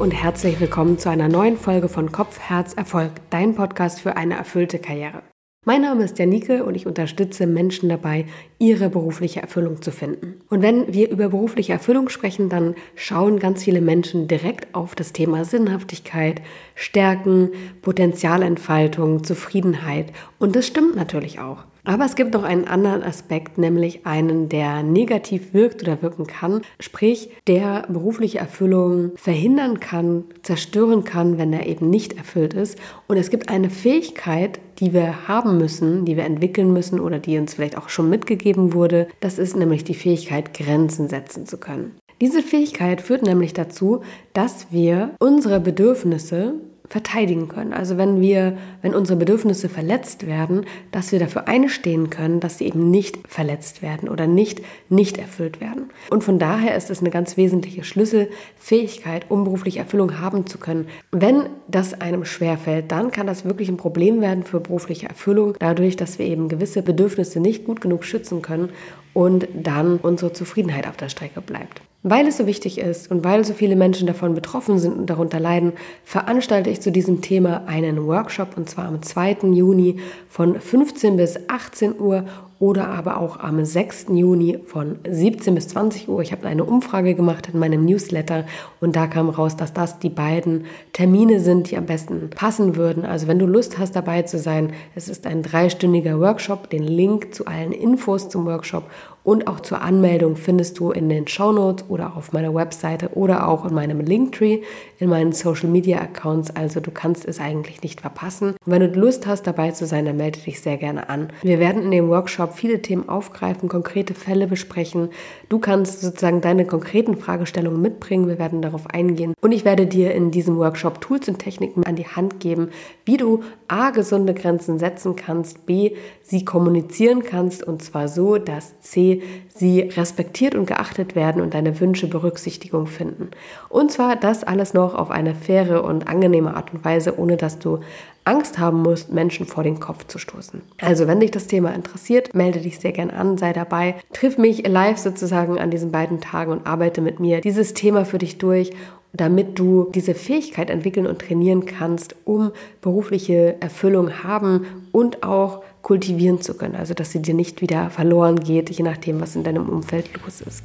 und herzlich willkommen zu einer neuen Folge von Kopf, Herz, Erfolg, dein Podcast für eine erfüllte Karriere. Mein Name ist Janike und ich unterstütze Menschen dabei, ihre berufliche Erfüllung zu finden. Und wenn wir über berufliche Erfüllung sprechen, dann schauen ganz viele Menschen direkt auf das Thema Sinnhaftigkeit, Stärken, Potenzialentfaltung, Zufriedenheit. Und das stimmt natürlich auch. Aber es gibt noch einen anderen Aspekt, nämlich einen, der negativ wirkt oder wirken kann, sprich der berufliche Erfüllung verhindern kann, zerstören kann, wenn er eben nicht erfüllt ist. Und es gibt eine Fähigkeit, die wir haben müssen, die wir entwickeln müssen oder die uns vielleicht auch schon mitgegeben wurde. Das ist nämlich die Fähigkeit, Grenzen setzen zu können. Diese Fähigkeit führt nämlich dazu, dass wir unsere Bedürfnisse verteidigen können. Also wenn wir, wenn unsere Bedürfnisse verletzt werden, dass wir dafür einstehen können, dass sie eben nicht verletzt werden oder nicht nicht erfüllt werden. Und von daher ist es eine ganz wesentliche Schlüsselfähigkeit, um berufliche Erfüllung haben zu können. Wenn das einem schwerfällt, dann kann das wirklich ein Problem werden für berufliche Erfüllung, dadurch, dass wir eben gewisse Bedürfnisse nicht gut genug schützen können und dann unsere Zufriedenheit auf der Strecke bleibt. Weil es so wichtig ist und weil so viele Menschen davon betroffen sind und darunter leiden, veranstalte ich zu diesem Thema einen Workshop und zwar am 2. Juni von 15 bis 18 Uhr oder aber auch am 6. Juni von 17 bis 20 Uhr. Ich habe eine Umfrage gemacht in meinem Newsletter und da kam raus, dass das die beiden Termine sind, die am besten passen würden. Also wenn du Lust hast dabei zu sein, es ist ein dreistündiger Workshop. Den Link zu allen Infos zum Workshop und auch zur Anmeldung findest du in den Show Notes oder auf meiner Webseite oder auch in meinem Linktree, in meinen Social Media Accounts. Also du kannst es eigentlich nicht verpassen. Und wenn du Lust hast, dabei zu sein, dann melde dich sehr gerne an. Wir werden in dem Workshop viele Themen aufgreifen, konkrete Fälle besprechen. Du kannst sozusagen deine konkreten Fragestellungen mitbringen. Wir werden darauf eingehen. Und ich werde dir in diesem Workshop Tools und Techniken an die Hand geben, wie du A, gesunde Grenzen setzen kannst, B, sie kommunizieren kannst und zwar so, dass C, sie respektiert und geachtet werden und deine Wünsche Berücksichtigung finden. Und zwar das alles noch auf eine faire und angenehme Art und Weise, ohne dass du Angst haben musst, Menschen vor den Kopf zu stoßen. Also, wenn dich das Thema interessiert, melde dich sehr gern an, sei dabei, triff mich live sozusagen an diesen beiden Tagen und arbeite mit mir dieses Thema für dich durch damit du diese Fähigkeit entwickeln und trainieren kannst, um berufliche Erfüllung haben und auch kultivieren zu können, also dass sie dir nicht wieder verloren geht, je nachdem, was in deinem Umfeld los ist.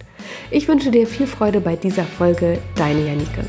Ich wünsche dir viel Freude bei dieser Folge, deine Janike.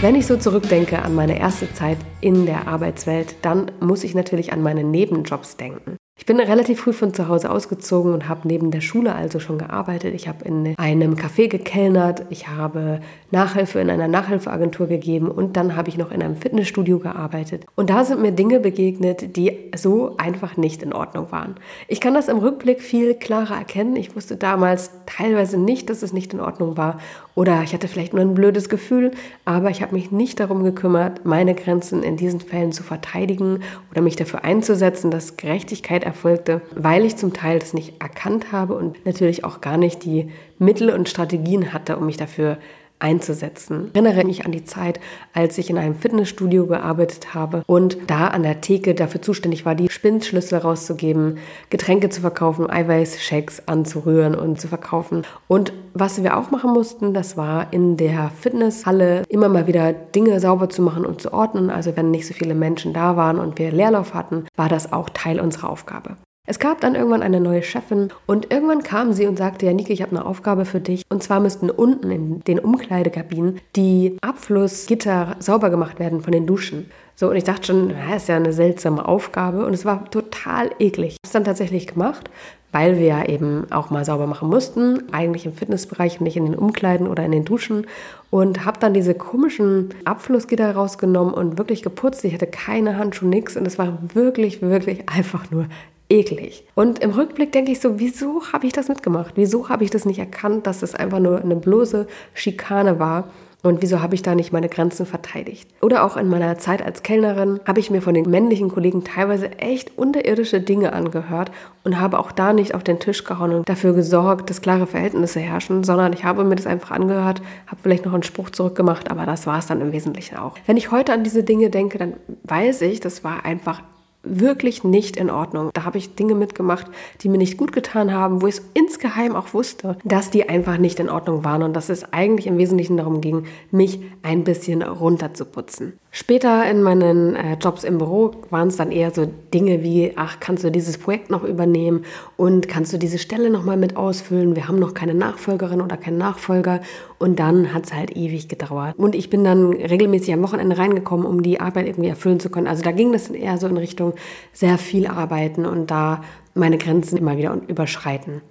Wenn ich so zurückdenke an meine erste Zeit in der Arbeitswelt, dann muss ich natürlich an meine Nebenjobs denken. Ich bin relativ früh von zu Hause ausgezogen und habe neben der Schule also schon gearbeitet. Ich habe in einem Café gekellnert, ich habe Nachhilfe in einer Nachhilfeagentur gegeben und dann habe ich noch in einem Fitnessstudio gearbeitet. Und da sind mir Dinge begegnet, die so einfach nicht in Ordnung waren. Ich kann das im Rückblick viel klarer erkennen. Ich wusste damals teilweise nicht, dass es nicht in Ordnung war oder ich hatte vielleicht nur ein blödes Gefühl, aber ich habe mich nicht darum gekümmert, meine Grenzen in diesen Fällen zu verteidigen oder mich dafür einzusetzen, dass Gerechtigkeit erfolgte, weil ich zum Teil das nicht erkannt habe und natürlich auch gar nicht die Mittel und Strategien hatte, um mich dafür einzusetzen. Ich erinnere mich an die Zeit, als ich in einem Fitnessstudio gearbeitet habe und da an der Theke dafür zuständig war, die Spindschlüssel rauszugeben, Getränke zu verkaufen, Eiweißshakes anzurühren und zu verkaufen. Und was wir auch machen mussten, das war in der Fitnesshalle immer mal wieder Dinge sauber zu machen und zu ordnen. Also wenn nicht so viele Menschen da waren und wir Leerlauf hatten, war das auch Teil unserer Aufgabe. Es gab dann irgendwann eine neue Chefin und irgendwann kam sie und sagte, ja Niki, ich habe eine Aufgabe für dich. Und zwar müssten unten in den Umkleidekabinen die Abflussgitter sauber gemacht werden von den Duschen. So, und ich dachte schon, das ist ja eine seltsame Aufgabe und es war total eklig. Ich habe es dann tatsächlich gemacht, weil wir ja eben auch mal sauber machen mussten, eigentlich im Fitnessbereich und nicht in den Umkleiden oder in den Duschen. Und habe dann diese komischen Abflussgitter rausgenommen und wirklich geputzt. Ich hatte keine Handschuhe, nichts und es war wirklich, wirklich einfach nur eklig. Und im Rückblick denke ich so, wieso habe ich das mitgemacht? Wieso habe ich das nicht erkannt, dass es einfach nur eine bloße Schikane war? Und wieso habe ich da nicht meine Grenzen verteidigt? Oder auch in meiner Zeit als Kellnerin habe ich mir von den männlichen Kollegen teilweise echt unterirdische Dinge angehört und habe auch da nicht auf den Tisch gehauen und dafür gesorgt, dass klare Verhältnisse herrschen, sondern ich habe mir das einfach angehört, habe vielleicht noch einen Spruch zurückgemacht, aber das war es dann im Wesentlichen auch. Wenn ich heute an diese Dinge denke, dann weiß ich, das war einfach wirklich nicht in Ordnung. Da habe ich Dinge mitgemacht, die mir nicht gut getan haben, wo ich insgeheim auch wusste, dass die einfach nicht in Ordnung waren und dass es eigentlich im Wesentlichen darum ging, mich ein bisschen runterzuputzen. Später in meinen äh, Jobs im Büro waren es dann eher so Dinge wie, ach, kannst du dieses Projekt noch übernehmen und kannst du diese Stelle noch mal mit ausfüllen? Wir haben noch keine Nachfolgerin oder keinen Nachfolger und dann hat es halt ewig gedauert. Und ich bin dann regelmäßig am Wochenende reingekommen, um die Arbeit irgendwie erfüllen zu können. Also da ging das eher so in Richtung sehr viel arbeiten und da meine Grenzen immer wieder überschreiten.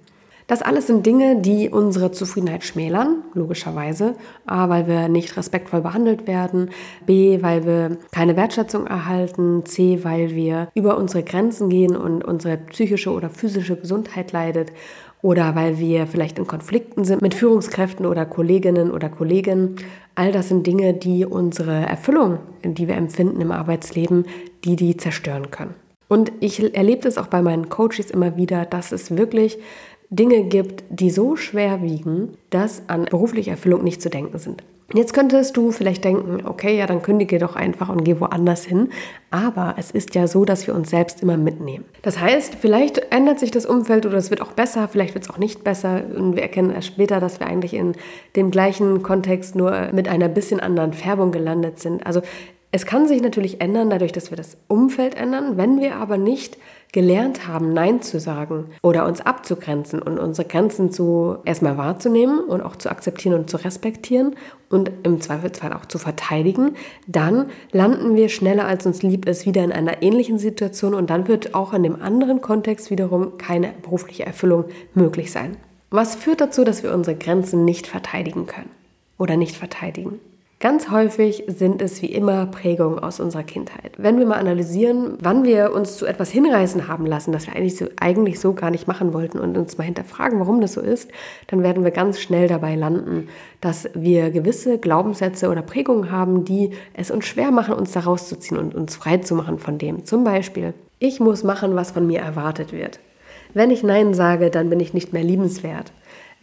Das alles sind Dinge, die unsere Zufriedenheit schmälern, logischerweise. A, weil wir nicht respektvoll behandelt werden. B, weil wir keine Wertschätzung erhalten. C, weil wir über unsere Grenzen gehen und unsere psychische oder physische Gesundheit leidet. Oder weil wir vielleicht in Konflikten sind mit Führungskräften oder Kolleginnen oder Kollegen. All das sind Dinge, die unsere Erfüllung, die wir empfinden im Arbeitsleben, die die zerstören können. Und ich erlebe das auch bei meinen Coaches immer wieder, dass es wirklich Dinge gibt, die so schwer wiegen, dass an berufliche Erfüllung nicht zu denken sind. Jetzt könntest du vielleicht denken, okay, ja, dann kündige doch einfach und geh woanders hin. Aber es ist ja so, dass wir uns selbst immer mitnehmen. Das heißt, vielleicht ändert sich das Umfeld oder es wird auch besser, vielleicht wird es auch nicht besser. Und wir erkennen erst später, dass wir eigentlich in dem gleichen Kontext nur mit einer bisschen anderen Färbung gelandet sind. Also es kann sich natürlich ändern, dadurch, dass wir das Umfeld ändern. Wenn wir aber nicht gelernt haben, Nein zu sagen oder uns abzugrenzen und unsere Grenzen zu erstmal wahrzunehmen und auch zu akzeptieren und zu respektieren und im Zweifelsfall auch zu verteidigen, dann landen wir schneller als uns lieb ist wieder in einer ähnlichen Situation und dann wird auch in dem anderen Kontext wiederum keine berufliche Erfüllung möglich sein. Was führt dazu, dass wir unsere Grenzen nicht verteidigen können oder nicht verteidigen? Ganz häufig sind es wie immer Prägungen aus unserer Kindheit. Wenn wir mal analysieren, wann wir uns zu etwas hinreißen haben lassen, das wir eigentlich so, eigentlich so gar nicht machen wollten und uns mal hinterfragen, warum das so ist, dann werden wir ganz schnell dabei landen, dass wir gewisse Glaubenssätze oder Prägungen haben, die es uns schwer machen, uns da rauszuziehen und uns frei zu machen von dem. Zum Beispiel, ich muss machen, was von mir erwartet wird. Wenn ich Nein sage, dann bin ich nicht mehr liebenswert.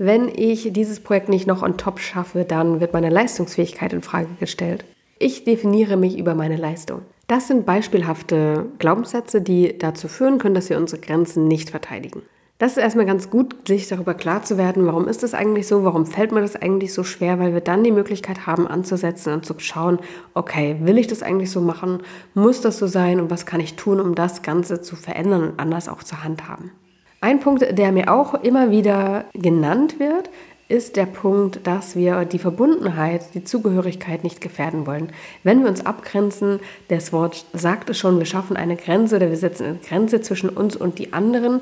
Wenn ich dieses Projekt nicht noch on top schaffe, dann wird meine Leistungsfähigkeit in Frage gestellt. Ich definiere mich über meine Leistung. Das sind beispielhafte Glaubenssätze, die dazu führen können, dass wir unsere Grenzen nicht verteidigen. Das ist erstmal ganz gut, sich darüber klar zu werden, warum ist das eigentlich so, warum fällt mir das eigentlich so schwer, weil wir dann die Möglichkeit haben anzusetzen und zu schauen, okay, will ich das eigentlich so machen, muss das so sein und was kann ich tun, um das Ganze zu verändern und anders auch zu handhaben. Ein Punkt, der mir auch immer wieder genannt wird, ist der Punkt, dass wir die Verbundenheit, die Zugehörigkeit nicht gefährden wollen. Wenn wir uns abgrenzen, das Wort sagt es schon, wir schaffen eine Grenze oder wir setzen eine Grenze zwischen uns und die anderen.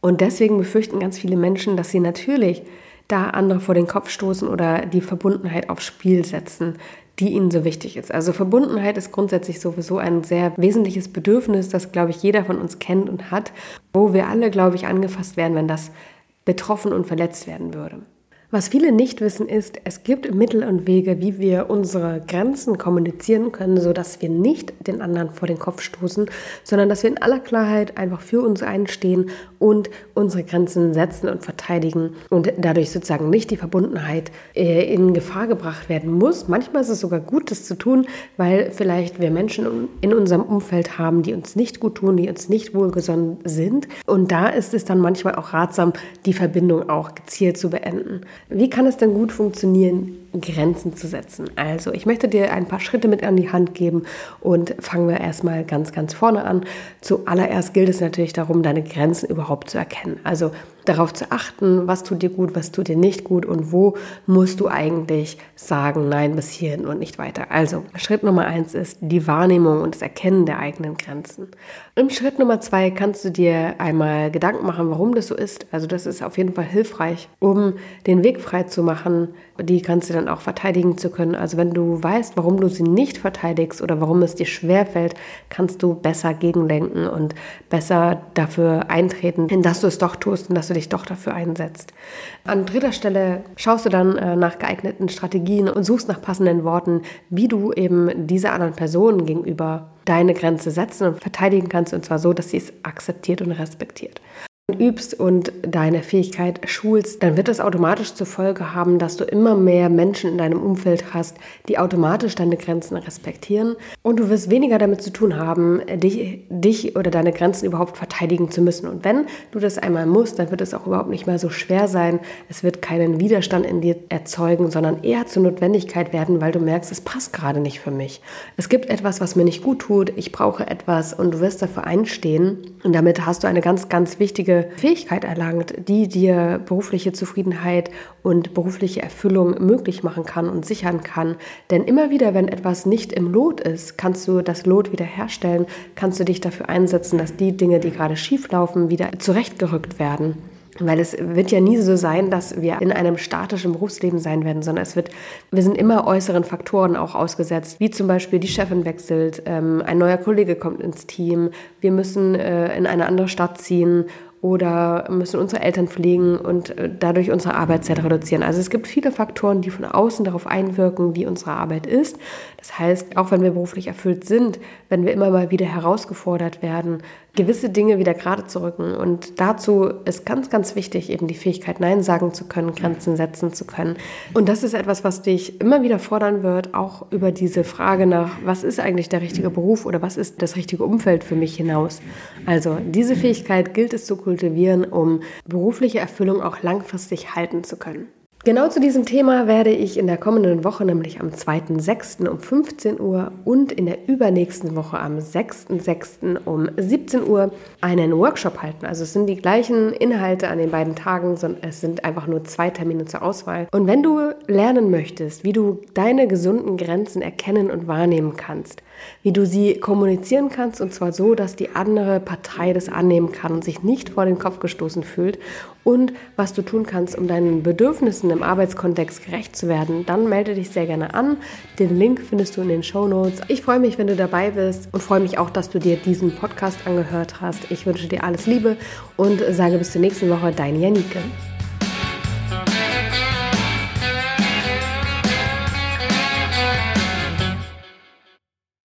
Und deswegen befürchten ganz viele Menschen, dass sie natürlich da andere vor den Kopf stoßen oder die Verbundenheit aufs Spiel setzen, die ihnen so wichtig ist. Also Verbundenheit ist grundsätzlich sowieso ein sehr wesentliches Bedürfnis, das, glaube ich, jeder von uns kennt und hat, wo wir alle, glaube ich, angefasst werden, wenn das betroffen und verletzt werden würde. Was viele nicht wissen ist, es gibt Mittel und Wege, wie wir unsere Grenzen kommunizieren können, sodass wir nicht den anderen vor den Kopf stoßen, sondern dass wir in aller Klarheit einfach für uns einstehen und unsere Grenzen setzen und verteidigen und dadurch sozusagen nicht die Verbundenheit äh, in Gefahr gebracht werden muss. Manchmal ist es sogar gut, das zu tun, weil vielleicht wir Menschen in unserem Umfeld haben, die uns nicht gut tun, die uns nicht wohlgesonnen sind. Und da ist es dann manchmal auch ratsam, die Verbindung auch gezielt zu beenden. Wie kann es denn gut funktionieren, Grenzen zu setzen? Also, ich möchte dir ein paar Schritte mit an die Hand geben und fangen wir erstmal ganz, ganz vorne an. Zuallererst gilt es natürlich darum, deine Grenzen überhaupt zu erkennen. Also, darauf zu achten, was tut dir gut, was tut dir nicht gut und wo musst du eigentlich sagen, nein, bis hierhin und nicht weiter. Also Schritt Nummer eins ist die Wahrnehmung und das Erkennen der eigenen Grenzen. Im Schritt Nummer zwei kannst du dir einmal Gedanken machen, warum das so ist. Also das ist auf jeden Fall hilfreich, um den Weg frei zu machen. Die kannst du dann auch verteidigen zu können. Also wenn du weißt, warum du sie nicht verteidigst oder warum es dir schwerfällt, kannst du besser gegendenken und besser dafür eintreten, dass du es doch tust und dass du dich doch dafür einsetzt. An dritter Stelle schaust du dann äh, nach geeigneten Strategien und suchst nach passenden Worten, wie du eben dieser anderen Person gegenüber deine Grenze setzen und verteidigen kannst, und zwar so, dass sie es akzeptiert und respektiert. Übst und deine Fähigkeit schulst, dann wird das automatisch zur Folge haben, dass du immer mehr Menschen in deinem Umfeld hast, die automatisch deine Grenzen respektieren und du wirst weniger damit zu tun haben, dich, dich oder deine Grenzen überhaupt verteidigen zu müssen. Und wenn du das einmal musst, dann wird es auch überhaupt nicht mehr so schwer sein. Es wird keinen Widerstand in dir erzeugen, sondern eher zur Notwendigkeit werden, weil du merkst, es passt gerade nicht für mich. Es gibt etwas, was mir nicht gut tut, ich brauche etwas und du wirst dafür einstehen und damit hast du eine ganz, ganz wichtige Fähigkeit erlangt, die dir berufliche Zufriedenheit und berufliche Erfüllung möglich machen kann und sichern kann. Denn immer wieder, wenn etwas nicht im Lot ist, kannst du das Lot wiederherstellen, kannst du dich dafür einsetzen, dass die Dinge, die gerade schief laufen, wieder zurechtgerückt werden. Weil es wird ja nie so sein, dass wir in einem statischen Berufsleben sein werden, sondern es wird, wir sind immer äußeren Faktoren auch ausgesetzt, wie zum Beispiel die Chefin wechselt, ähm, ein neuer Kollege kommt ins Team, wir müssen äh, in eine andere Stadt ziehen oder müssen unsere Eltern pflegen und äh, dadurch unsere Arbeitszeit reduzieren. Also es gibt viele Faktoren, die von außen darauf einwirken, wie unsere Arbeit ist. Das heißt, auch wenn wir beruflich erfüllt sind, wenn wir immer mal wieder herausgefordert werden, gewisse Dinge wieder gerade zu rücken. Und dazu ist ganz, ganz wichtig, eben die Fähigkeit, Nein sagen zu können, Grenzen setzen zu können. Und das ist etwas, was dich immer wieder fordern wird, auch über diese Frage nach, was ist eigentlich der richtige Beruf oder was ist das richtige Umfeld für mich hinaus. Also diese Fähigkeit gilt es zu kultivieren, um berufliche Erfüllung auch langfristig halten zu können. Genau zu diesem Thema werde ich in der kommenden Woche, nämlich am 2.6. um 15 Uhr und in der übernächsten Woche am 6.6. um 17 Uhr einen Workshop halten. Also es sind die gleichen Inhalte an den beiden Tagen, sondern es sind einfach nur zwei Termine zur Auswahl. Und wenn du lernen möchtest, wie du deine gesunden Grenzen erkennen und wahrnehmen kannst, wie du sie kommunizieren kannst und zwar so, dass die andere Partei das annehmen kann und sich nicht vor den Kopf gestoßen fühlt und was du tun kannst, um deinen Bedürfnissen im Arbeitskontext gerecht zu werden, dann melde dich sehr gerne an. Den Link findest du in den Show Notes. Ich freue mich, wenn du dabei bist und freue mich auch, dass du dir diesen Podcast angehört hast. Ich wünsche dir alles Liebe und sage bis zur nächsten Woche, deine Janike.